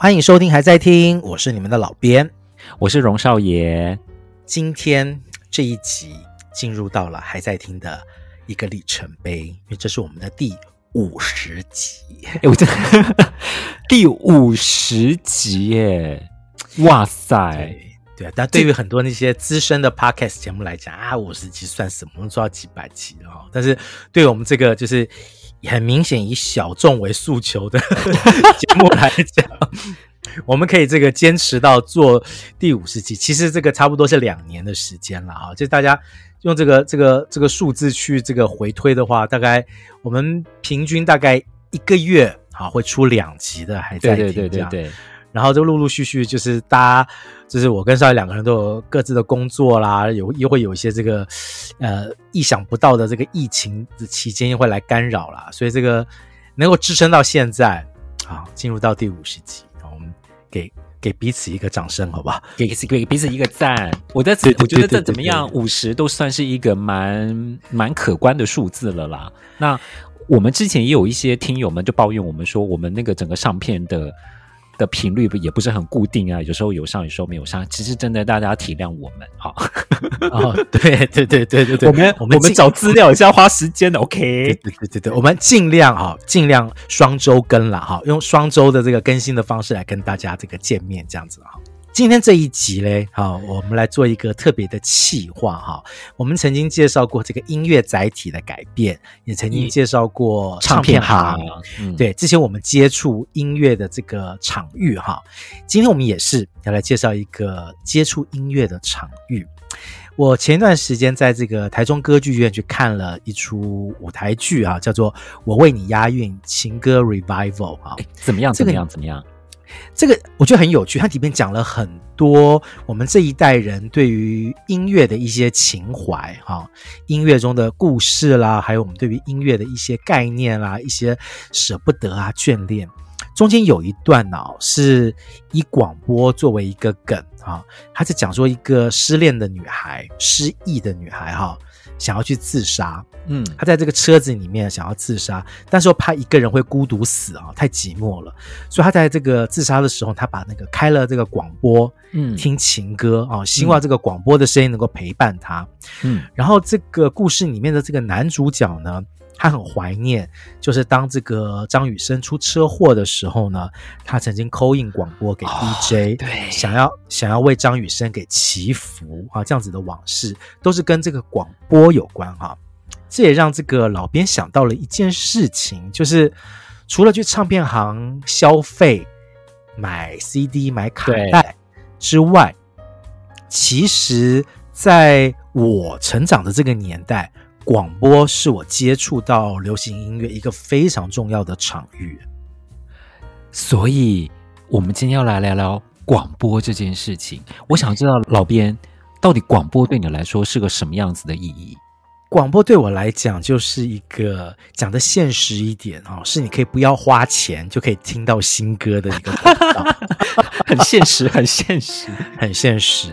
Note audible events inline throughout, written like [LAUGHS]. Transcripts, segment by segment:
欢迎收听，还在听，我是你们的老编，我是荣少爷。今天这一集进入到了还在听的一个里程碑，因为这是我们的第五十集。哎，我这 [LAUGHS] 第五十集耶！哇塞，对，啊。但对于很多那些资深的 podcast 节目来讲啊，五十集算什么？做到几百集了哈。但是对我们这个就是。很明显以小众为诉求的 [LAUGHS] 节目来讲，我们可以这个坚持到做第五十集，其实这个差不多是两年的时间了啊！就大家用这个这个这个数字去这个回推的话，大概我们平均大概一个月啊会出两集的，还在听这样。对对对对。然后就陆陆续续，就是大家，就是我跟少爷两个人都有各自的工作啦，有又会有一些这个，呃，意想不到的这个疫情的期间又会来干扰啦，所以这个能够支撑到现在，啊，进入到第五十集，我们给给彼此一个掌声，好不好？给给彼此一个赞。我在此，我觉得这怎么样，五十都算是一个蛮蛮可观的数字了啦。那我们之前也有一些听友们就抱怨我们说，我们那个整个上片的。的频率不也不是很固定啊，有时候有上，有时候没有上。其实真的，大家体谅我们哈。[LAUGHS] 哦，对对对对对对，我们我们我们找资料也是要花时间的。OK，对对对对对，我们尽量哈，尽量双周更了哈，用双周的这个更新的方式来跟大家这个见面，这样子哈。今天这一集嘞，好，我们来做一个特别的企划哈。我们曾经介绍过这个音乐载体的改变，也曾经介绍过唱片行，嗯、对，之前我们接触音乐的这个场域哈。今天我们也是要来介绍一个接触音乐的场域。我前一段时间在这个台中歌剧院去看了一出舞台剧啊，叫做《我为你押韵情歌 Revival》啊，怎么样？怎么样？怎么样？这个我觉得很有趣，它里面讲了很多我们这一代人对于音乐的一些情怀，哈，音乐中的故事啦，还有我们对于音乐的一些概念啦，一些舍不得啊、眷恋。中间有一段呢，是以广播作为一个梗，哈，它是讲说一个失恋的女孩、失忆的女孩，哈。想要去自杀，嗯，她在这个车子里面想要自杀，但是又怕一个人会孤独死啊，太寂寞了，所以他在这个自杀的时候，他把那个开了这个广播，嗯，听情歌啊，希望这个广播的声音能够陪伴他，嗯，然后这个故事里面的这个男主角呢。他很怀念，就是当这个张雨生出车祸的时候呢，他曾经 call in 广播给 DJ，、哦、对，想要想要为张雨生给祈福啊，这样子的往事都是跟这个广播有关哈。这也让这个老编想到了一件事情，就是除了去唱片行消费买 CD 买卡带之外，其实在我成长的这个年代。广播是我接触到流行音乐一个非常重要的场域，所以我们今天要来聊聊广播这件事情。我想知道老编，到底广播对你来说是个什么样子的意义？广播对我来讲就是一个讲的现实一点哦，是你可以不要花钱就可以听到新歌的一个广告，[LAUGHS] 很现实，很现实，很现实。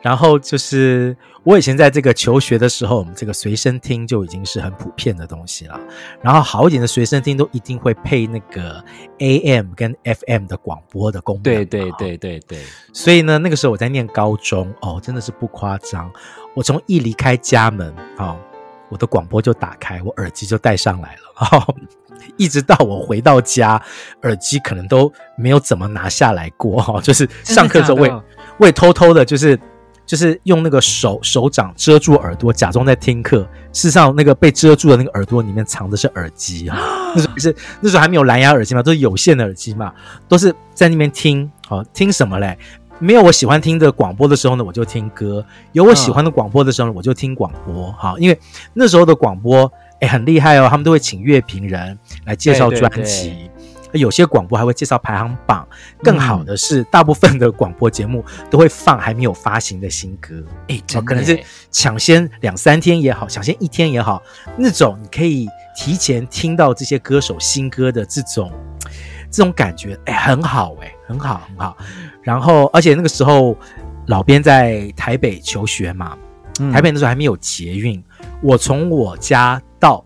然后就是我以前在这个求学的时候，我们这个随身听就已经是很普遍的东西了。然后好一点的随身听都一定会配那个 AM 跟 FM 的广播的功能。对对对对对。所以呢，那个时候我在念高中哦，真的是不夸张，我从一离开家门啊。哦我的广播就打开，我耳机就戴上来了，哦，[LAUGHS] 一直到我回到家，耳机可能都没有怎么拿下来过，哈，[LAUGHS] 就是上课的时候会会偷偷的，就是就是用那个手手掌遮住耳朵，假装在听课，事实上那个被遮住的那个耳朵里面藏的是耳机哈，[GASPS] 那时候是那时候还没有蓝牙耳机嘛，都是有线的耳机嘛，都是在那边听，好听什么嘞？没有我喜欢听的广播的时候呢，我就听歌；有我喜欢的广播的时候呢，我就听广播。好，因为那时候的广播诶很厉害哦，他们都会请乐评人来介绍专辑，有些广播还会介绍排行榜。更好的是，大部分的广播节目都会放还没有发行的新歌，诶，可能是抢先两三天也好，抢先一天也好，那种你可以提前听到这些歌手新歌的这种这种感觉，诶，很好，诶，很好，很好。然后，而且那个时候，老边在台北求学嘛，嗯、台北那时候还没有捷运，我从我家到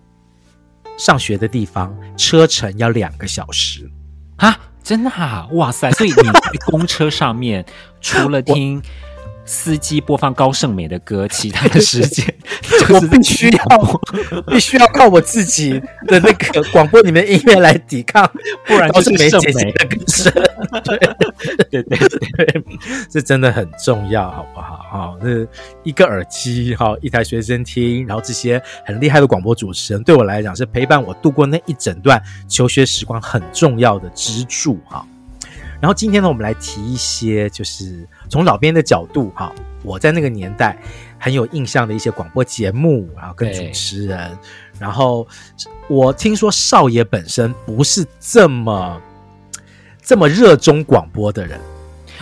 上学的地方车程要两个小时，啊，真的啊，哇塞！所以你在公车上面 [LAUGHS] 除了听。司机播放高胜美的歌，其他的时间 [LAUGHS] 我必须要必须要靠我自己的那个广播里面的音乐来抵抗，不然高胜美姐姐的歌声。对对对对，这真的很重要，好不好？哈，那一个耳机，哈，一台随身听，然后这些很厉害的广播主持人，对我来讲是陪伴我度过那一整段求学时光很重要的支柱，哈。然后今天呢，我们来提一些，就是从老编的角度哈，我在那个年代很有印象的一些广播节目，然后跟主持人。然后我听说少爷本身不是这么 [TSK] 这么热衷广播的人，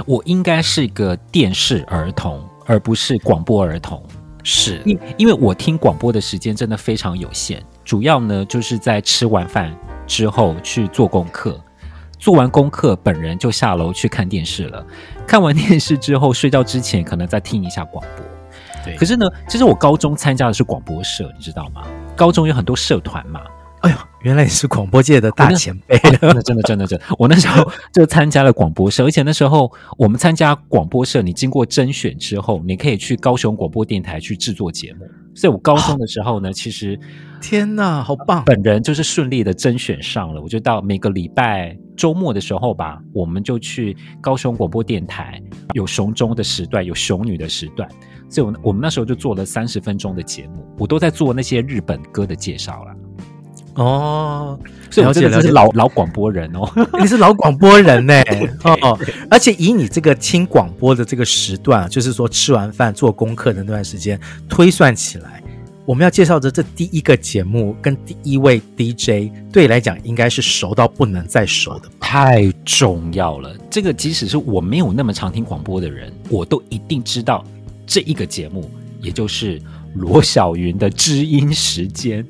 我应该是个电视儿童，而不是广播儿童。是，因因为我听广播的时间真的非常有限，主要呢就是在吃完饭之后去做功课。做完功课，本人就下楼去看电视了。看完电视之后，睡觉之前可能再听一下广播。对，可是呢，其实我高中参加的是广播社，你知道吗？高中有很多社团嘛。哎呦，原来你是广播界的大前辈，真的，真的，真的，真的。我那时候 [LAUGHS] 就参加了广播社，而且那时候我们参加广播社，你经过甄选之后，你可以去高雄广播电台去制作节目。所以我高中的时候呢，哦、其实天哪，好棒！本人就是顺利的甄选上了，我就到每个礼拜周末的时候吧，我们就去高雄广播电台，有雄中的时段，有雄女的时段，所以我我们那时候就做了三十分钟的节目，我都在做那些日本歌的介绍了。哦，所以我真的是老 [LAUGHS] 老广播人哦，[LAUGHS] 你是老广播人呢哦，而且以你这个听广播的这个时段，就是说吃完饭做功课的那段时间推算起来，我们要介绍的这第一个节目跟第一位 DJ，对你来讲应该是熟到不能再熟的，太重要了。这个即使是我没有那么常听广播的人，我都一定知道这一个节目，也就是罗小云的知音时间。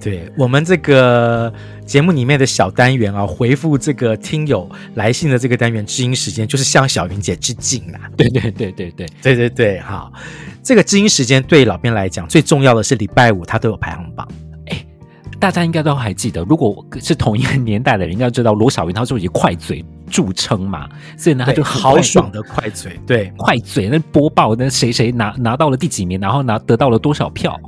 对我们这个节目里面的小单元啊，回复这个听友来信的这个单元“知音时间”，就是向小云姐致敬啦。对对对对对对对对，好，这个“知音时间”对老编来讲最重要的是礼拜五它都有排行榜。哎，大家应该都还记得，如果是同一个年代的人，应该知道罗小云他是以快嘴著称嘛，所以呢，他就豪爽的快嘴，对，快嘴那播报那谁谁拿拿到了第几名，然后拿得到了多少票。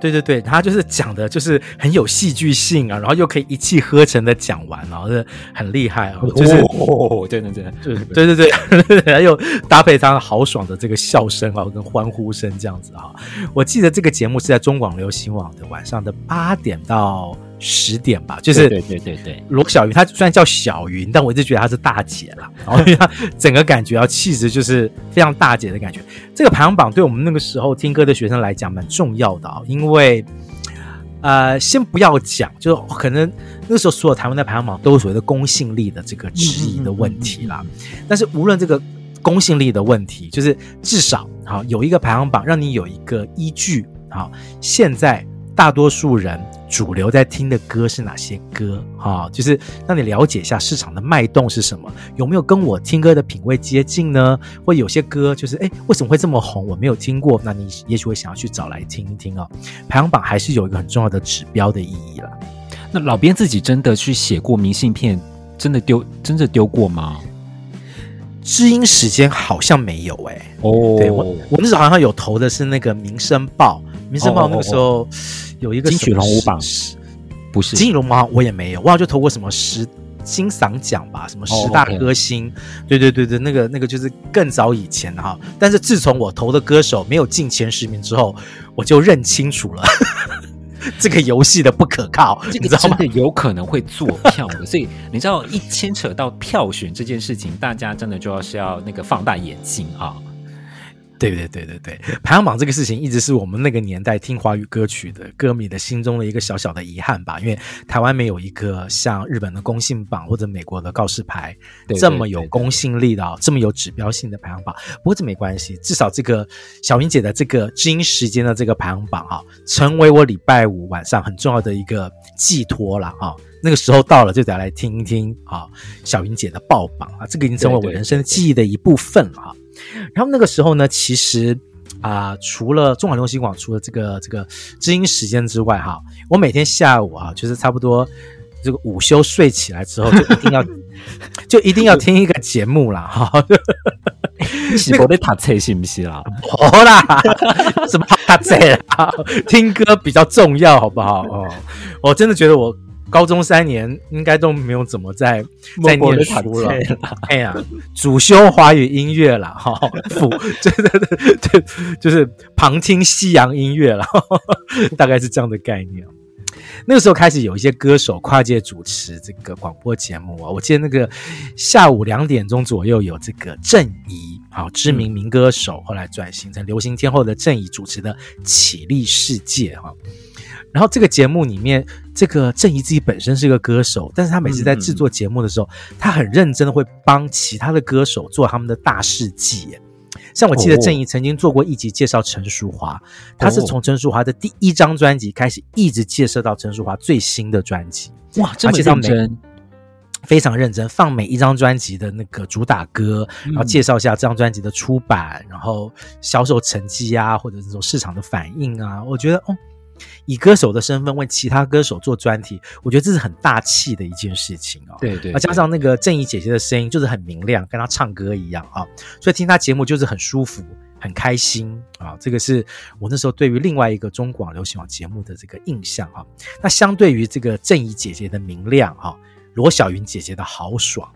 对对对，他就是讲的，就是很有戏剧性啊，然后又可以一气呵成的讲完，然后是很厉害啊，就是哦，真的真的，对对对对，还有搭配他豪爽的这个笑声啊，跟欢呼声这样子啊。我记得这个节目是在中广流行网的晚上的八点到十点吧，就是对对对对，罗小云，她虽然叫小云，但我一直觉得她是大姐啦。然后她整个感觉啊，气质就是非常大姐的感觉。这个排行榜对我们那个时候听歌的学生来讲蛮重要的啊，因为呃，先不要讲，就可能那个时候所有台湾的排行榜都有所谓的公信力的这个质疑的问题啦。但是无论这个公信力的问题，就是至少好有一个排行榜让你有一个依据。好，现在大多数人。主流在听的歌是哪些歌？哈，就是让你了解一下市场的脉动是什么，有没有跟我听歌的品味接近呢？或有些歌就是，哎，为什么会这么红？我没有听过，那你也许会想要去找来听一听哦。排行榜还是有一个很重要的指标的意义啦。那老编自己真的去写过明信片，真的丢，真的丢过吗？知音时间好像没有哎、欸。哦，对我，我那时候好像有投的是那个民生报，民生报那个时候。有一个金曲龙虎榜，不是金曲龙虎榜，我也没有，我好像就投过什么十金嗓奖吧，什么十大歌星，oh, okay. 对对对对，那个那个就是更早以前哈。但是自从我投的歌手没有进前十名之后，我就认清楚了 [LAUGHS] 这个游戏的不可靠，这个真的有可能会做票的。所以你知道，一牵扯到票选这件事情，大家真的就要是要那个放大眼睛啊。对对对对对，排行榜这个事情一直是我们那个年代听华语歌曲的歌迷的心中的一个小小的遗憾吧，因为台湾没有一个像日本的公信榜或者美国的告示牌这么有公信力的、这么有指标性的排行榜。不过这没关系，至少这个小云姐的这个知音时间的这个排行榜哈，成为我礼拜五晚上很重要的一个寄托了啊。那个时候到了，就得来听一听啊小云姐的爆榜啊，这个已经成为我人生记忆的一部分了哈。然后那个时候呢，其实啊、呃，除了中广流行网，除了这个这个知音时间之外，哈，我每天下午啊，就是差不多这个午休睡起来之后，就一定要 [LAUGHS] 就一定要听一个节目啦。哈。你 [LAUGHS] 是不在读册是不是啦？[LAUGHS] 好啦，什么读册啦？听歌比较重要，好不好？哦，我真的觉得我。高中三年应该都没有怎么在在念书了，哎呀，主修华语音乐了哈，辅对对对对，就是旁听西洋音乐了，[LAUGHS] 大概是这样的概念。那个时候开始有一些歌手跨界主持这个广播节目啊，我记得那个下午两点钟左右有这个郑怡，好知名民歌手，后来转型成流行天后的郑怡主持的《綺丽世界》哈。然后这个节目里面，这个郑怡自己本身是一个歌手，但是他每次在制作节目的时候，嗯、他很认真的会帮其他的歌手做他们的大事记。像我记得郑怡曾经做过一集介绍陈淑樺，他是从陈淑华的第一张专辑开始，一直介绍到陈淑华最新的专辑。哇，这么认真，非常认真，放每一张专辑的那个主打歌，然后介绍一下这张专辑的出版，然后销售成绩啊，或者这种市场的反应啊，我觉得哦。以歌手的身份为其他歌手做专题，我觉得这是很大气的一件事情哦。对对，加上那个正义姐姐的声音就是很明亮，跟她唱歌一样啊，所以听她节目就是很舒服、很开心啊。这个是我那时候对于另外一个中广流行网节目的这个印象啊。那相对于这个正义姐姐的明亮哈，罗小云姐姐的豪爽，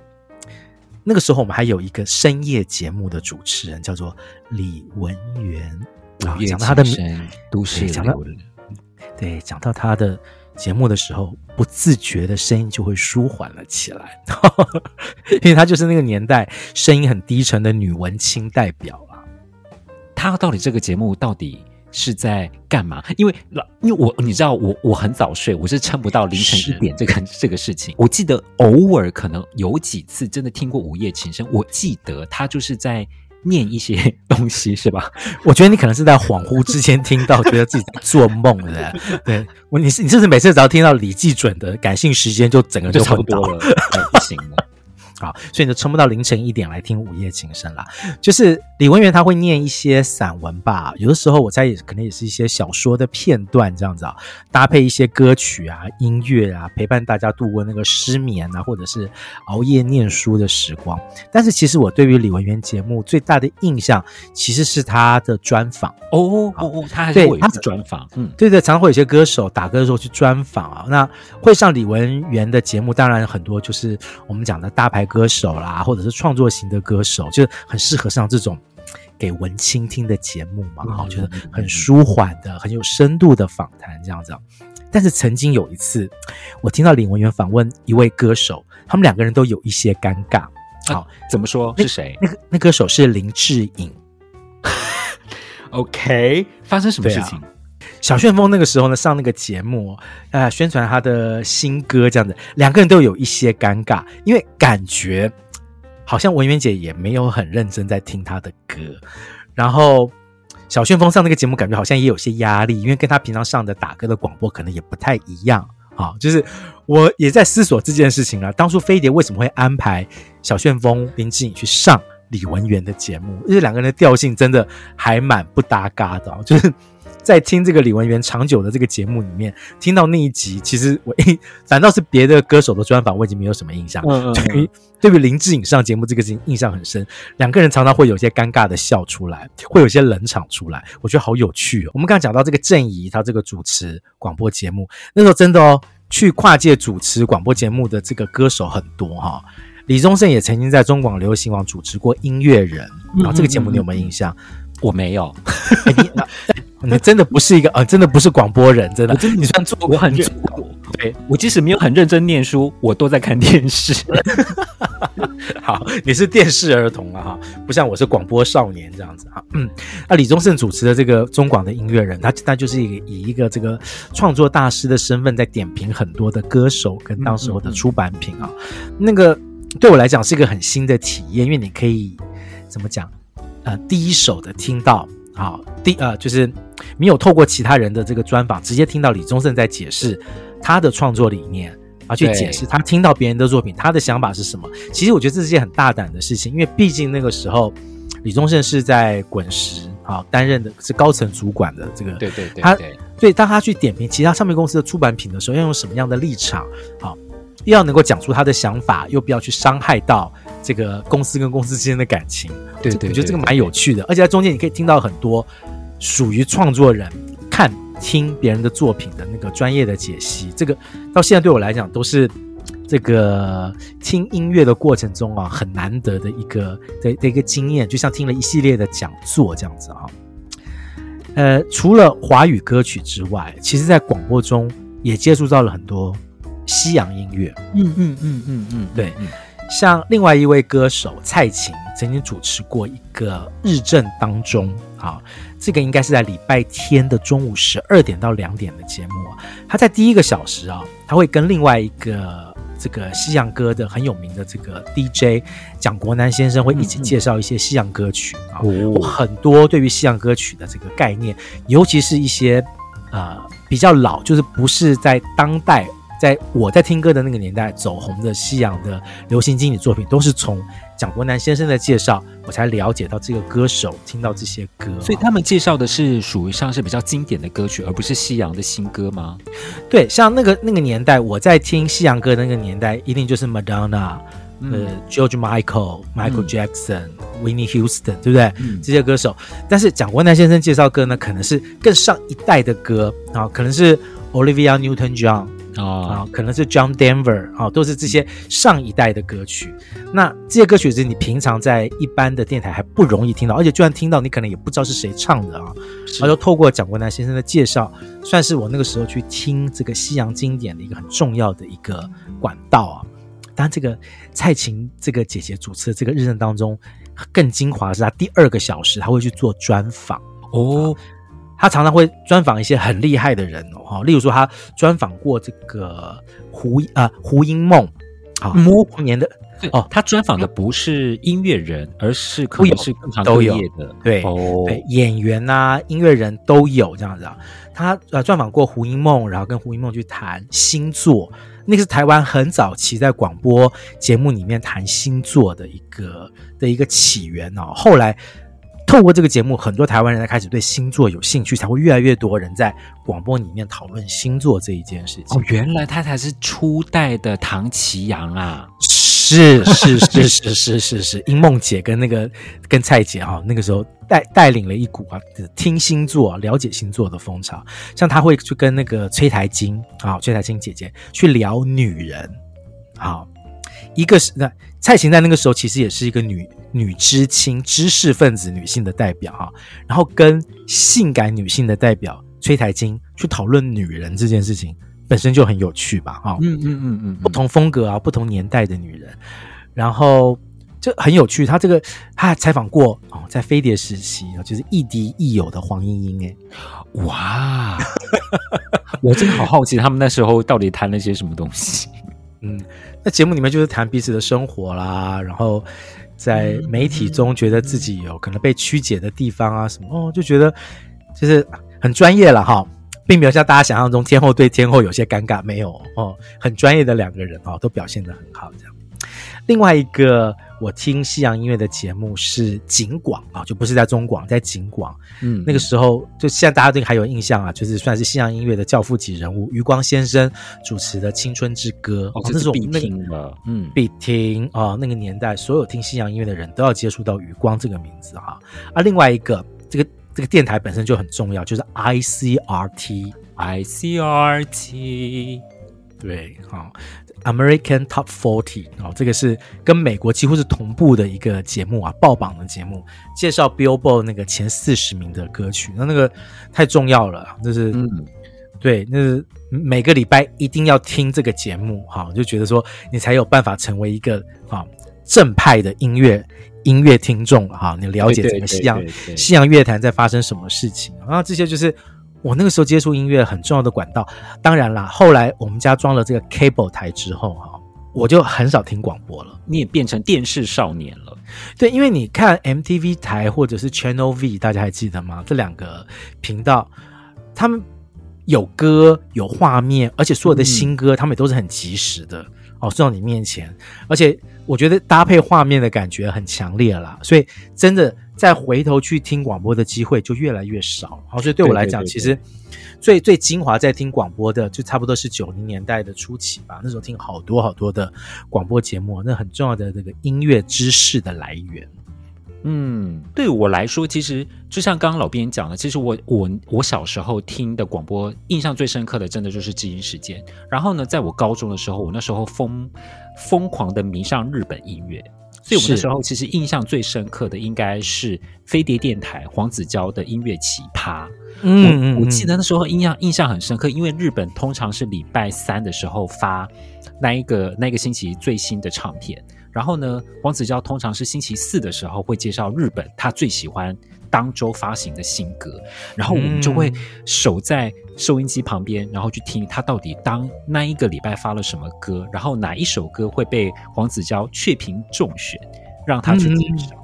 那个时候我们还有一个深夜节目的主持人叫做李文源啊，讲到他的名，都市讲到。对，讲到他的节目的时候，不自觉的声音就会舒缓了起来，[LAUGHS] 因为他就是那个年代声音很低沉的女文青代表啊。他到底这个节目到底是在干嘛？因为老，因为我你知道，我我很早睡，我是撑不到凌晨一点这个这个事情。我记得偶尔可能有几次真的听过午夜情深，我记得他就是在。念一些东西是吧？[LAUGHS] 我觉得你可能是在恍惚之间听到，觉得自己在做梦了。[LAUGHS] 对，我你是你是不是每次只要听到李济准的感性时间，就整个就差不多了，不行了。好，所以你就撑不到凌晨一点来听午夜情深啦。就是李文源他会念一些散文吧，有的时候我猜也可能也是一些小说的片段这样子啊，搭配一些歌曲啊、音乐啊，陪伴大家度过那个失眠啊，或者是熬夜念书的时光。但是其实我对于李文源节目最大的印象，其实是他的专访哦哦哦，他还是会有专访，嗯，对对，常常会有些歌手打歌的时候去专访啊。那会上李文源的节目，当然很多就是我们讲的大牌。歌手啦，或者是创作型的歌手，就很适合上这种给文青听的节目嘛，好，就是很舒缓的、很有深度的访谈这样子。但是曾经有一次，我听到李文源访问一位歌手，他们两个人都有一些尴尬。好，啊，怎么说？是谁？那个那歌手是林志颖。[LAUGHS] OK，发生什么事情？小旋风那个时候呢，上那个节目，呃，宣传他的新歌这样子，两个人都有一些尴尬，因为感觉好像文媛姐也没有很认真在听他的歌，然后小旋风上那个节目，感觉好像也有些压力，因为跟他平常上的打歌的广播可能也不太一样啊。就是我也在思索这件事情啊，当初飞碟为什么会安排小旋风林志颖去上李文媛的节目？因为两个人的调性真的还蛮不搭嘎的，就是。在听这个李文源长久的这个节目里面，听到那一集，其实我 [LAUGHS] 反倒是别的歌手的专访，我已经没有什么印象。嗯嗯嗯，对于对于林志颖上节目这个事情印象很深，两个人常常会有些尴尬的笑出来，会有些冷场出来，我觉得好有趣哦。我们刚刚讲到这个郑怡，他这个主持广播节目，那时候真的哦，去跨界主持广播节目的这个歌手很多哈、哦。李宗盛也曾经在中广流行网主持过音乐人，然后这个节目你有没有印象？嗯嗯嗯，我没有。你 [LAUGHS] [LAUGHS] 真的不是一个啊，真的不是广播人，真的。真的你算做过很久，对，我即使没有很认真念书，我都在看电视。[LAUGHS] 好，你是电视儿童啊哈，不像我是广播少年这样子哈。嗯，那李宗盛主持的这个中广的音乐人，他他就是一个以一个这个创作大师的身份，在点评很多的歌手跟当时候的出版品啊。那个对我来讲是一个很新的体验，因为你可以怎么讲？呃，第一手的听到。好，第呃，就是没有透过其他人的这个专访，直接听到李宗盛在解释他的创作理念，而去解释他听到别人的作品，他的想法是什么。其实我觉得这是件很大胆的事情，因为毕竟那个时候李宗盛是在滚石啊担任的是高层主管的这个，对对对，他所以当他去点评其他唱片公司的出版品的时候，要用什么样的立场？好，又要能够讲出他的想法，又不要去伤害到这个公司跟公司之间的感情。对对，对，我觉得这个蛮有趣的，而且在中间你可以听到很多属于创作人看听别人的作品的那个专业的解析。这个到现在对我来讲都是。这个听音乐的过程中啊，很难得的一个的的一个经验，就像听了一系列的讲座这样子啊。呃，除了华语歌曲之外，其实在广播中也接触到了很多西洋音乐。嗯嗯嗯嗯嗯，对，像另外一位歌手蔡琴曾经主持过一个日正当中啊，这个应该是在礼拜天的中午十二点到两点的节目啊。他在第一个小时啊，他会跟另外一个。这个西洋歌的很有名的这个 DJ 蒋国南先生会一起介绍一些西洋歌曲啊，我很多对于西洋歌曲的这个概念，尤其是一些呃比较老，就是不是在当代。在我在听歌的那个年代走红的西洋的流行经典作品，都是从蒋国南先生的介绍，我才了解到这个歌手，听到这些歌。所以他们介绍的是属于像是比较经典的歌曲，而不是西洋的新歌吗？对，像那个那个年代，我在听西洋歌的那个年代，一定就是 Madonna、嗯、呃，George Michael、Michael Jackson、嗯、Whitney Houston，对不对？嗯、这些歌手。但是蒋国南先生介绍歌呢，可能是更上一代的歌啊，可能是 Olivia Newton-John。啊，可能是 John Denver 啊，都是这些上一代的歌曲。那这些歌曲是你平常在一般的电台还不容易听到，而且就算听到，你可能也不知道是谁唱的啊。然后透过蒋国南先生的介绍，算是我那个时候去听这个西洋经典的一个很重要的一个管道啊。当然，这个蔡琴这个姐姐主持的这个日程当中，更精华的是她第二个小时，她会去做专访哦。他常常会专访一些很厉害的人哦，例如说他专访过这个胡啊胡因梦啊，模糊年的哦，他专访的不是音乐人，而是可能是各行各业的，对哦，对演员啊，音乐人都有这样子啊。他呃专访过胡因梦，然后跟胡因梦去谈星座，那个是台湾很早期在广播节目里面谈星座的一个的一个起源哦，后来。透过这个节目，很多台湾人才开始对星座有兴趣，才会越来越多人在广播里面讨论星座这一件事情。哦，原来他才是初代的唐綺阳啊！是是是是是是是，英梦姐跟那个跟蔡姐哈，那个时候带带领了一股啊听星座、了解星座的风潮。像他会去跟那个崔台金啊，崔台金姐姐去聊女人，好。一个是那蔡琴在那个时候其实也是一个女女知青、知识分子、女性的代表哈，然后跟性感女性的代表崔台金去讨论女人这件事情，本身就很有趣吧哈，嗯嗯嗯嗯，不同风格啊，不同年代的女人，然后就很有趣。她这个她还采访过哦，在飞碟时期啊，就是亦敌亦友的黄莺莺哎，哇，我真的好好奇他们那时候到底谈了些什么东西，嗯。那节目里面就是谈彼此的生活啦，然后在媒体中觉得自己有可能被曲解的地方啊什么哦，就觉得就是很专业了哈，并没有像大家想象中天后对天后有些尴尬，没有哦，很专业的两个人哦，都表现得很好这样。另外一个我听西洋音乐的节目是景广啊，就不是在中广，在景广。嗯，那个时候就现在大家对还有印象啊，就是算是西洋音乐的教父级人物余光先生主持的《青春之歌》哦，这是必听的，嗯，必听啊。那个年代所有听西洋音乐的人都要接触到余光这个名字哈。啊，另外一个这个这个电台本身就很重要，就是 ICRT，ICRT，对，好。American Top Forty 哦，这个是跟美国几乎是同步的一个节目啊，爆榜的节目，介绍 Billboard 那个前四十名的歌曲，那那个太重要了，就是，嗯，对，那是每个礼拜一定要听这个节目哈，就觉得说你才有办法成为一个啊正派的音乐音乐听众哈，你了解整个西洋西洋乐坛在发生什么事情，然后这些就是。我那个时候接触音乐很重要的管道，当然啦，后来我们家装了这个 cable 台之后，哈，我就很少听广播了。你也变成电视少年了，对，因为你看 MTV 台或者是 Channel V，大家还记得吗？这两个频道，他们有歌有画面，而且所有的新歌，他们也都是很及时的哦，送到你面前，而且我觉得搭配画面的感觉很强烈啦，所以真的再回头去听广播的机会就越来越少。好，所以对我来讲，对对对对其实最最精华在听广播的，就差不多是九零年代的初期吧。那时候听好多好多的广播节目，那很重要的这个音乐知识的来源。嗯，对我来说，其实就像刚刚老编讲的，其实我我我小时候听的广播，印象最深刻的，真的就是《知音时间》。然后呢，在我高中的时候，我那时候疯疯狂的迷上日本音乐，所以我那时候其实印象最深刻的，应该是飞碟电台黄子佼的音乐奇葩。嗯，我我记得那时候印象印象很深刻，因为日本通常是礼拜三的时候发那一个那一个星期最新的唱片。然后呢，黄子佼通常是星期四的时候会介绍日本他最喜欢当周发行的新歌，然后我们就会守在收音机旁边，然后去听他到底当那一个礼拜发了什么歌，然后哪一首歌会被黄子佼雀屏中选，让他去介绍。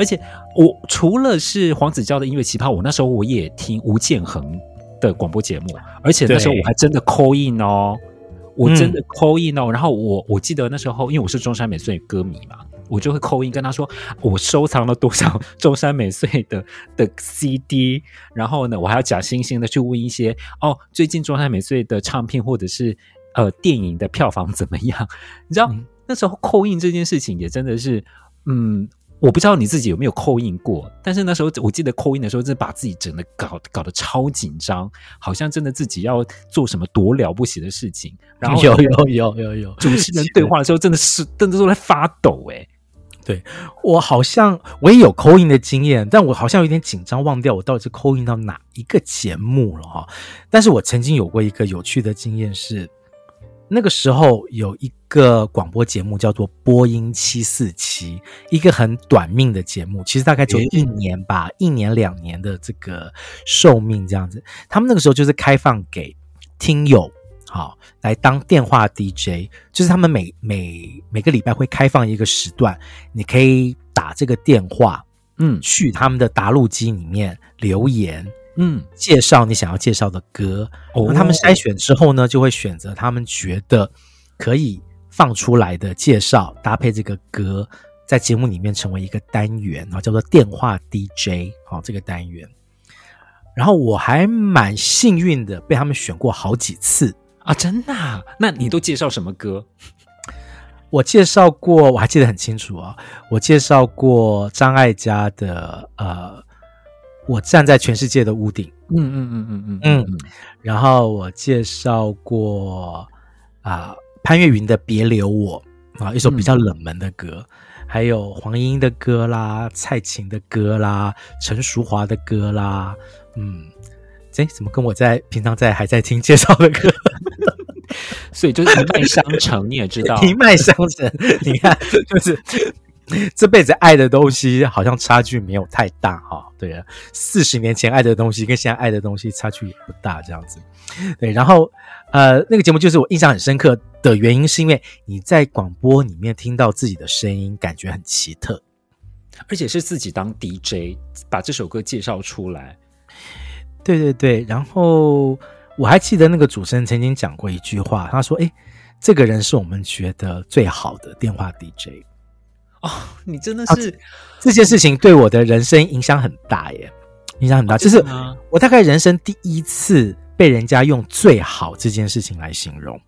而且我除了是黄子佼的音乐奇葩，我那时候我也听吴建衡的广播节目，而且那时候我还真的 call in 哦。我真的 call in 哦，嗯、然后我我记得那时候，因为我是中山美穗歌迷嘛，我就会 call in 跟他说，我收藏了多少中山美穗的 [LAUGHS] 的 CD，然后呢，我还要假惺惺的去问一些哦，最近中山美穗的唱片或者是呃电影的票房怎么样？你知道、嗯、那时候 call in 这件事情也真的是，嗯。我不知道你自己有没有 call in 过，但是那时候我记得 call in 的时候，真的把自己整的搞搞得超紧张，好像真的自己要做什么多了不起的事情。然后有有有有有，主持人对话的时候，真的是真的都在发抖哎。对，我好像我也有扣音的经验，但我好像有点紧张，忘掉我到底是扣音到哪一个节目了哈。但是我曾经有过一个有趣的经验是。那个时候有一个广播节目叫做《播音七四七》，一个很短命的节目，其实大概就一年吧，一年两年的这个寿命这样子。他们那个时候就是开放给听友，来当电话 DJ，就是他们每每每个礼拜会开放一个时段，你可以打这个电话，嗯，去他们的答录机里面留言。嗯，介绍你想要介绍的歌，那他们筛选之后呢，就会选择他们觉得可以放出来的介绍，搭配这个歌，在节目里面成为一个单元，然后叫做电话 DJ，好，这个单元。然后我还蛮幸运的，被他们选过好几次啊，真的啊？那你都介绍什么歌？我介绍过，我还记得很清楚啊，我介绍过张艾嘉的呃。我站在全世界的屋顶，嗯嗯嗯嗯嗯嗯，嗯，然后我介绍过啊潘越云的《别留我》啊，一首比较冷门的歌，嗯、还有黄莺莺的歌啦，蔡琴的歌啦，陈淑桦的歌啦，嗯，哎，怎么跟我在平常在还在听介绍的歌，[LAUGHS] 所以就是一脉相承，你也知道，[LAUGHS] 一脉相承，你看就是。这辈子爱的东西好像差距没有太大哈，对啊，四十年前爱的东西跟现在爱的东西差距也不大，这样子，对。然后，呃，那个节目就是我印象很深刻的原因，是因为你在广播里面听到自己的声音，感觉很奇特，而且是自己当 DJ 把这首歌介绍出来。对对对，然后我还记得那个主持人曾经讲过一句话，他说：“哎，这个人是我们觉得最好的电话 DJ。”哦，你真的是、啊、这件事情对我的人生影响很大耶，影响很大。哦、就是我大概人生第一次被人家用“最好”这件事情来形容。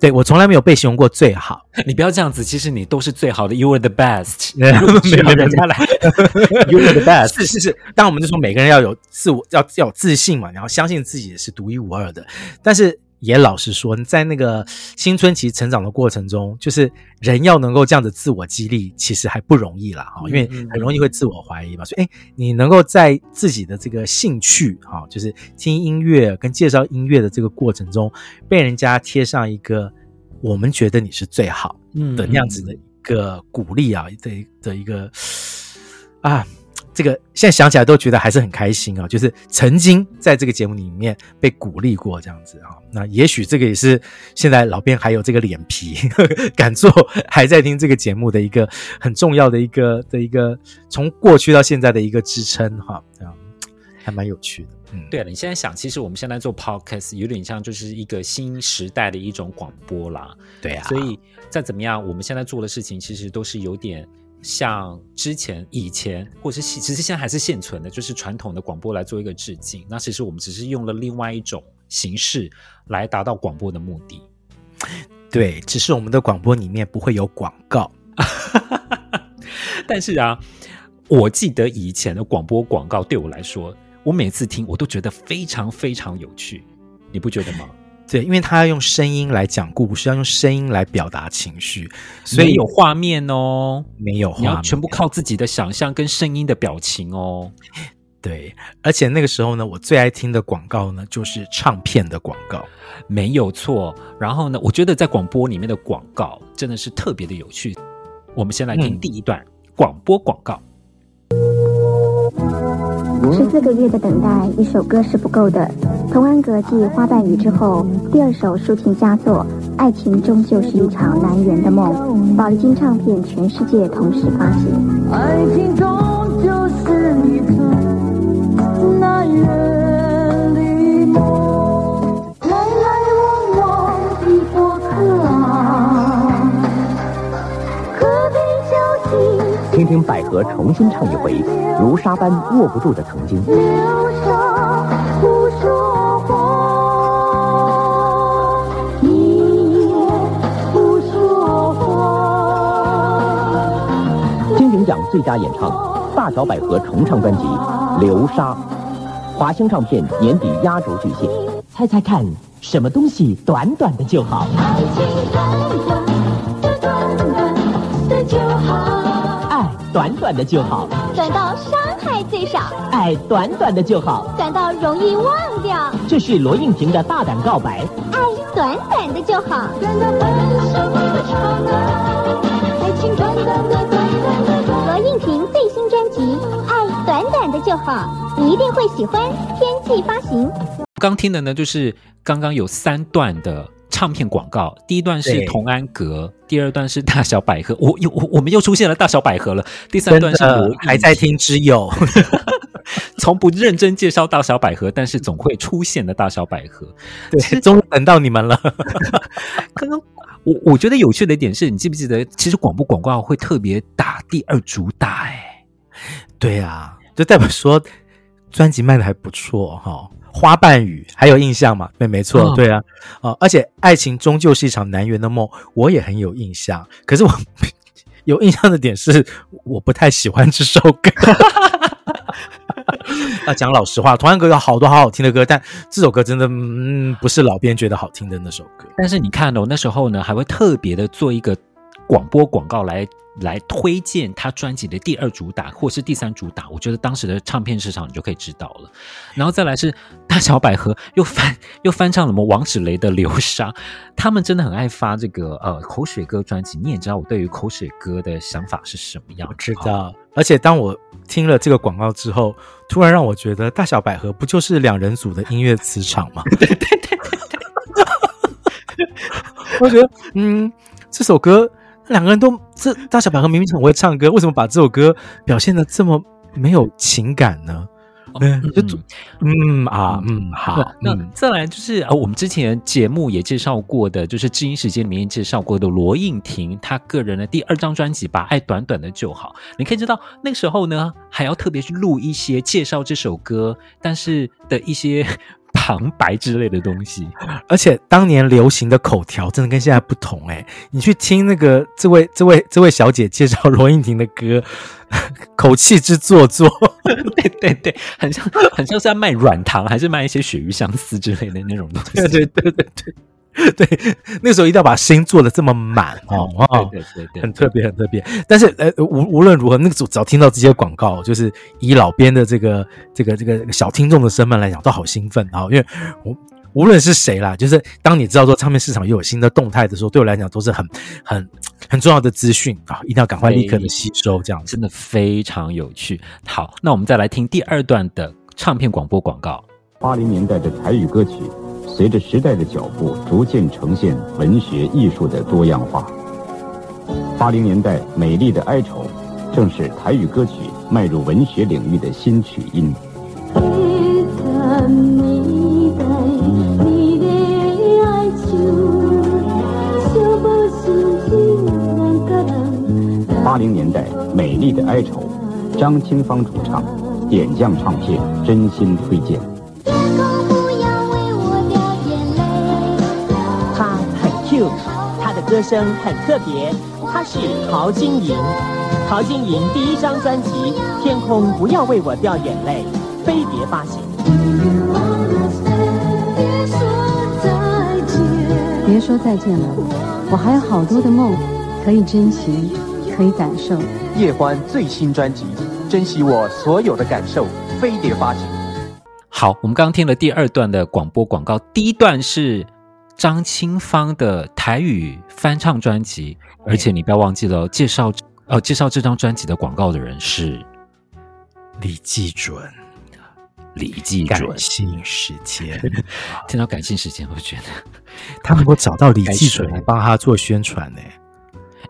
对，我从来没有被形容过最好。[LAUGHS] 你不要这样子，其实你都是最好的，You are the best。[LAUGHS] 没有人家来，[LAUGHS] You are the best。是是是，当然我们就说每个人要有自我，要要有自信嘛，然后相信自己是独一无二的。但是。也老实说，在那个青春期成长的过程中，就是人要能够这样子自我激励，其实还不容易啦，哈，因为很容易会自我怀疑嘛。所以，哎，你能够在自己的这个兴趣，哈，就是听音乐跟介绍音乐的这个过程中，被人家贴上一个我们觉得你是最好的那样子的一个鼓励啊，的的一个啊。这个现在想起来都觉得还是很开心啊！就是曾经在这个节目里面被鼓励过这样子啊。那也许这个也是现在老编还有这个脸皮呵呵 [LAUGHS] 敢做，还在听这个节目的一个很重要的一个的一个从过去到现在的一个支撑哈。这样还蛮有趣的。嗯，对了，你现在想，其实我们现在做 podcast 有点像就是一个新时代的一种广播啦。对啊，所以再怎么样，我们现在做的事情其实都是有点。向之前、以前，或是其实现在还是现存的，就是传统的广播来做一个致敬。那其实我们只是用了另外一种形式来达到广播的目的。对，只是我们的广播里面不会有广告。[LAUGHS] 但是啊，我记得以前的广播广告对我来说，我每次听我都觉得非常非常有趣，你不觉得吗？对，因为他要用声音来讲故事，要用声音来表达情绪，所以有画面哦，没有画面，你要全部靠自己的想象跟声音的表情哦。对，而且那个时候呢，我最爱听的广告呢，就是唱片的广告，没有错。然后呢，我觉得在广播里面的广告真的是特别的有趣。我们先来听第一段广播广告。十四个月的等待，一首歌是不够的。童安格继《花瓣雨》之后，第二首抒情佳作《爱情终究是一场难圆的梦》，宝丽金唱片全世界同时发行。爱情终听听百合重新唱一回，如沙般握不住的曾经。金鼎奖最佳演唱，大小百合重唱专辑《流沙》，华星唱片年底压轴巨献。猜猜看，什么东西短短的就好？爱情短短的，短短的就好。爱短短的就好，短到伤害最少。爱短短的就好，短到容易忘掉。这是罗应婷的大胆告白。爱短短的就好，短到分手的刹那。爱情短短的。应婷最新专辑《爱短短的就好》，你一定会喜欢。天气发行。刚听的呢，就是刚刚有三段的唱片广告。第一段是同安格，第二段是大小百合。我又我我们又出现了大小百合了。第三段是我还在听之友，[LAUGHS] [LAUGHS] 从不认真介绍大小百合，但是总会出现的大小百合。对，终于等到你们了。[LAUGHS] 刚刚。我我觉得有趣的一点是，你记不记得，其实广播广告会特别打第二主打，哎，对啊，就代表说专辑卖的还不错哈。花瓣雨还有印象吗？对，没错，对啊，啊，而且爱情终究是一场难圆的梦，我也很有印象。可是我 [LAUGHS] 有印象的点是，我不太喜欢这首歌。要 [LAUGHS] 讲老实话，同安格有好多好好听的歌，但这首歌真的嗯不是老编觉得好听的那首歌。但是你看哦，那时候呢还会特别的做一个广播广告来来推荐他专辑的第二主打或是第三主打，我觉得当时的唱片市场你就可以知道了。然后再来是大小百合又翻又翻唱了什么王芷蕾的《流沙》，他们真的很爱发这个呃口水歌专辑。你也知道我对于口水歌的想法是什么样？我知道。而且当我听了这个广告之后，突然让我觉得大小百合不就是两人组的音乐磁场吗？对对对对对，[LAUGHS] 我觉得嗯，这首歌两个人都这大小百合明明很会唱歌，为什么把这首歌表现的这么没有情感呢？嗯，就嗯啊嗯好，那再来就是啊，我们之前节目也介绍过的，就是知音时间里面介绍过的罗应婷，她个人的第二张专辑《把爱短短的就好》，你可以知道那个时候呢，还要特别去录一些介绍这首歌，但是的一些。旁白之类的东西，[LAUGHS] 而且当年流行的口条真的跟现在不同哎、欸！你去听那个这位这位这位小姐介绍罗应婷的歌，口气之做作，[LAUGHS] 对对对，很像很像是在卖软糖，还是卖一些鳕鱼香丝之类的那种东西。对对对对对。[LAUGHS] 对，那时候一定要把声音做的这么满哦，对对对对，很特别很特别。但是呃，无无论如何，那个时候只要听到这些广告，就是以老编的这个这个这个小听众的身份来讲，都好兴奋啊！因为无无论是谁啦，就是当你知道说唱片市场又有新的动态的时候，对我来讲都是很很很重要的资讯啊，一定要赶快立刻的吸收，这样真的非常有趣。好，那我们再来听第二段的唱片广播广告。八零年代的台语歌曲。随着时代的脚步，逐渐呈现文学艺术的多样化。八零年代《美丽的哀愁》，正是台语歌曲迈入文学领域的新曲音。八零年代美丽的哀愁，张清芳主唱，点将唱片真心推荐。歌声很特别，他是陶晶莹。陶晶莹第一张专辑《天空不要为我掉眼泪》飞碟发行。别说再见了，我还有好多的梦可以珍惜，可以感受。叶欢最新专辑《珍惜我所有的感受》飞碟发行。好，我们刚刚听了第二段的广播广告，第一段是张清芳的台语翻唱专辑，而且你不要忘记了介绍呃介绍这张专辑的广告的人是李济准。李济准，感性时间，[LAUGHS] 听到感性时间，我觉得 [LAUGHS] 他能够找到李济准来帮他做宣传呢。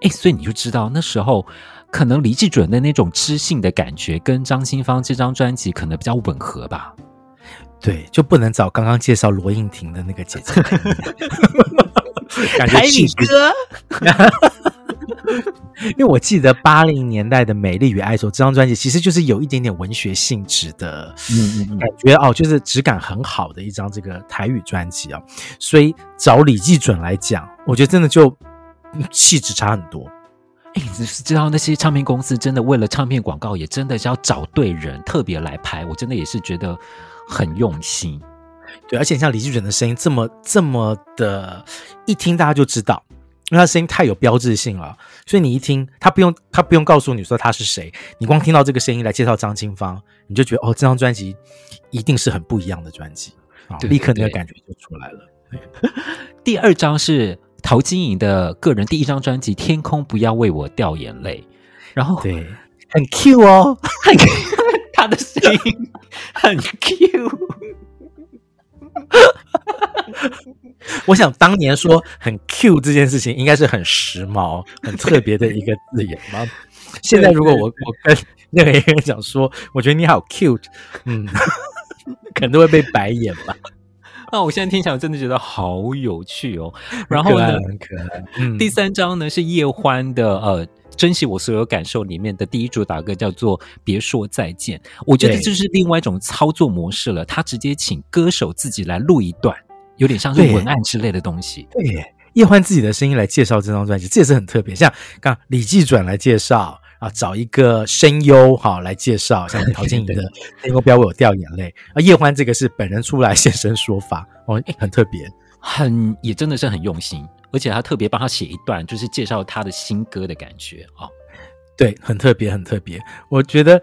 哎，所以你就知道那时候可能李济准的那种知性的感觉，跟张清芳这张专辑可能比较吻合吧。对，就不能找刚刚介绍罗应婷的那个姐姐，[LAUGHS] 感觉是歌。[LAUGHS] 因为我记得八零年代的《美丽与哀愁》这张专辑，其实就是有一点点文学性质的，嗯嗯，感觉哦，就是质感很好的一张这个台语专辑啊。所以找李济准来讲，我觉得真的就气质差很多。哎，你知道那些唱片公司真的为了唱片广告，也真的是要找对人，特别来拍。我真的也是觉得很用心。对，而且像李季准的声音这么这么的，一听大家就知道。因为他声音太有标志性了，所以你一听他不用他不用告诉你说他是谁，你光听到这个声音来介绍张清芳，你就觉得哦，这张专辑一定是很不一样的专辑啊，立刻那个感觉就出来了。[LAUGHS] 第二张是陶晶莹的个人第一张专辑《天空不要为我掉眼泪》，然后对，很 Q 哦，[LAUGHS] 很 Q，他的声音很 Q。[LAUGHS] 我想当年说很 Q 这件事情，应该是很时髦、很特别的一个字眼吧。[LAUGHS] 现在如果我我跟任何一个人讲说，我觉得你好 cute，嗯，[LAUGHS] 可能都会被白眼吧。那我现在听起来真的觉得好有趣哦。然后呢，很可爱。嗯，第三张呢是叶欢的呃，珍惜我所有感受里面的第一主打歌叫做别说再见。我觉得这是另外一种操作模式了，他直接请歌手自己来录一段。有点像是文案之类的东西。对，叶欢自己的声音来介绍这张专辑，这也是很特别。像刚李济转来介绍啊，找一个声优哈来介绍，像陶晶莹的《天空不要为我掉眼泪》啊，叶欢这个是本人出来现身说法哦，很特别，很也真的是很用心，而且他特别帮他写一段，就是介绍他的新歌的感觉哦。对，很特别，很特别。我觉得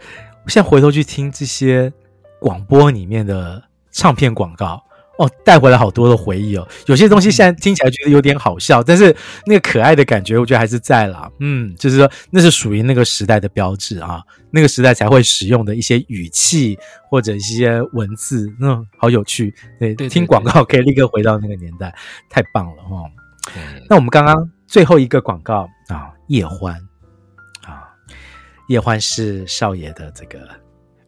现在回头去听这些广播里面的唱片广告。哦，带回来好多的回忆哦。有些东西现在听起来觉得有点好笑，但是那个可爱的感觉，我觉得还是在啦。嗯，就是说那是属于那个时代的标志啊，那个时代才会使用的一些语气或者一些文字，嗯，好有趣。对对，对，对，听广告可以立刻回到那个年代，太棒了哦。那我们刚刚最后一个广告啊，叶欢啊，叶欢是少爷的这个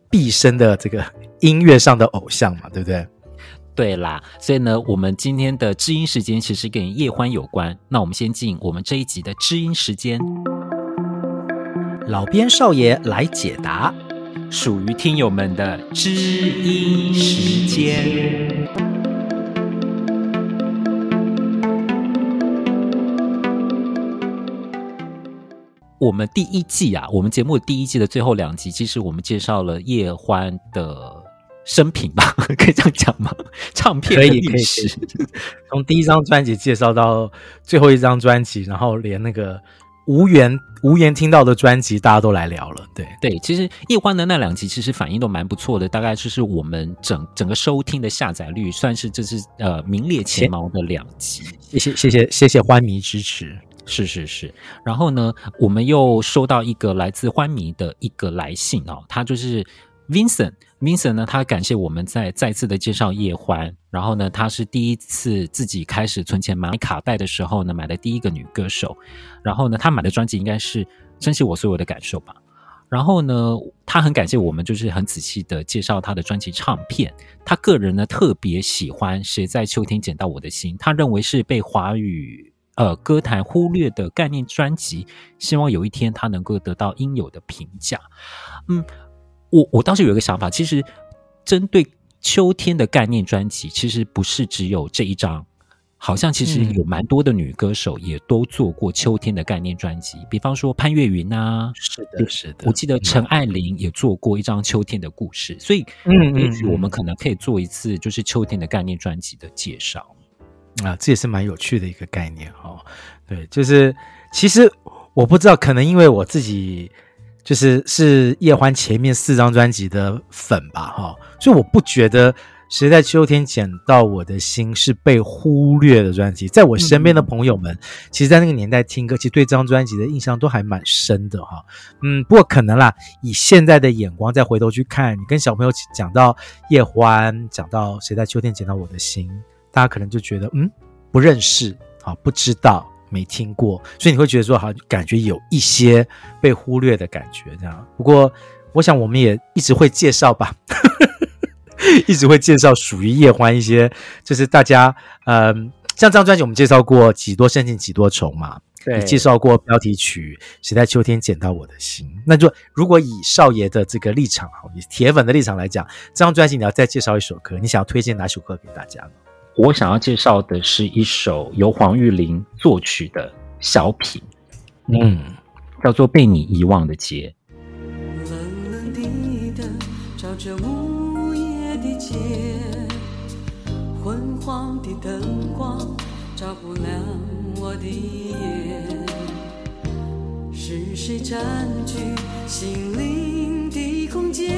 毕生的这个音乐上的偶像嘛，对不对？对啦，所以呢，我们今天的知音时间其实跟叶欢有关。那我们先进我们这一集的知音时间，老边少爷来解答属于听友们的知音时间。我们第一季啊，我们节目第一季的最后两集，其实我们介绍了叶欢的。生平吧，[LAUGHS] 可以这样讲吗？唱片的历史，可以可以可以，从第一张专辑介绍到最后一张专辑，然后连那个无缘无缘听到的专辑，大家都来聊了。对对，其实叶欢的那两集其实反应都蛮不错的，大概就是我们整整个收听的下载率，算是这是呃名列前茅的两集。谢谢谢谢谢谢欢迷支持，是是是。然后呢，我们又收到一个来自欢迷的一个来信哦，他就是 Vincent。Vincent 呢，他感谢我们在再次的介绍叶欢，然后呢，他是第一次自己开始存钱买卡带的时候呢，买的第一个女歌手，然后呢，他买的专辑应该是《珍惜我所有的感受》吧，然后呢，他很感谢我们，就是很仔细的介绍他的专辑唱片，他个人呢特别喜欢《谁在秋天捡到我的心》，他认为是被华语呃歌坛忽略的概念专辑，希望有一天它能够得到应有的评价。嗯，我我当时有一个想法，其实针对秋天的概念专辑，其实不是只有这一张。好像其实有蛮多的女歌手也都做过秋天的概念专辑，比方说潘越云啊，是的，是的。我记得陈爱玲也做过一张秋天的故事，所以，嗯，也许我们可能可以做一次就是秋天的概念专辑的介绍啊，这也是蛮有趣的一个概念哈。对，就是其实我不知道，可能因为我自己就是是叶欢前面四张专辑的粉吧，哈，所以我不觉得。谁在秋天捡到我的心是被忽略的专辑，在我身边的朋友们，其实，在那个年代听歌，其实对这张专辑的印象都还蛮深的哈。嗯，不过可能啦，以现在的眼光再回头去看，你跟小朋友讲到叶欢，讲到谁在秋天捡到我的心，大家可能就觉得嗯，不认识啊，不知道，没听过，所以你会觉得说，好像，感觉有一些被忽略的感觉这样。不过，我想我们也一直会介绍吧。[LAUGHS] 一直会介绍属于叶欢一些，就是大家，嗯、呃，像这张专辑我们介绍过几多深情几多愁嘛，对，介绍过标题曲《谁在秋天捡到我的心》。那就如果以少爷的这个立场，以铁粉的立场来讲，这张专辑你要再介绍一首歌，你想要推荐哪首歌给大家呢？我想要介绍的是一首由黄玉玲作曲的小品，嗯，叫做《被你遗忘的街》。冷冷的灯照着午夜的街昏黄的灯光照不亮我的眼，是谁占据心灵的空间，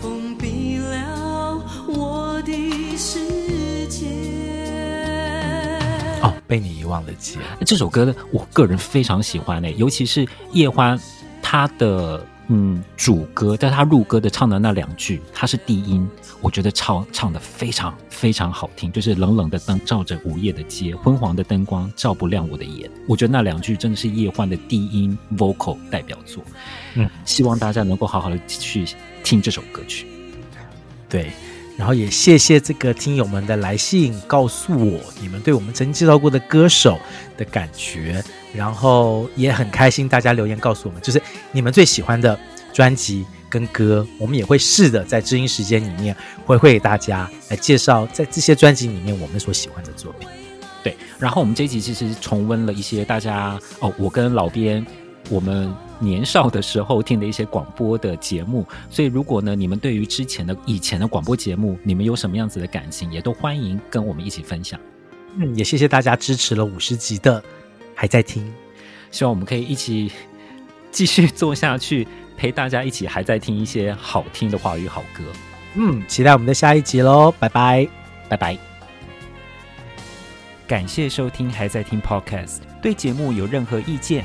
封闭了我的世界。被你遗忘的街，这首歌呢，我个人非常喜欢呢，尤其是叶欢他的。嗯，主歌，在他入歌的唱的那两句，他是低音，我觉得唱唱的非常非常好听。就是冷冷的灯照着午夜的街，昏黄的灯光照不亮我的眼。我觉得那两句真的是叶欢的低音 vocal 代表作。嗯，希望大家能够好好的去听这首歌曲。对。然后也谢谢这个听友们的来信，告诉我你们对我们曾经介绍过的歌手的感觉。然后也很开心，大家留言告诉我们，就是你们最喜欢的专辑跟歌，我们也会试着在知音时间里面会会给大家来介绍，在这些专辑里面我们所喜欢的作品。对，然后我们这一集其实重温了一些大家哦，我跟老编我们。年少的时候听的一些广播的节目，所以如果呢，你们对于之前的以前的广播节目，你们有什么样子的感情，也都欢迎跟我们一起分享。嗯，也谢谢大家支持了五十集的还在听，希望我们可以一起继续做下去，陪大家一起还在听一些好听的华语好歌。嗯，期待我们的下一集喽，拜拜，拜拜。感谢收听还在听 Podcast，对节目有任何意见，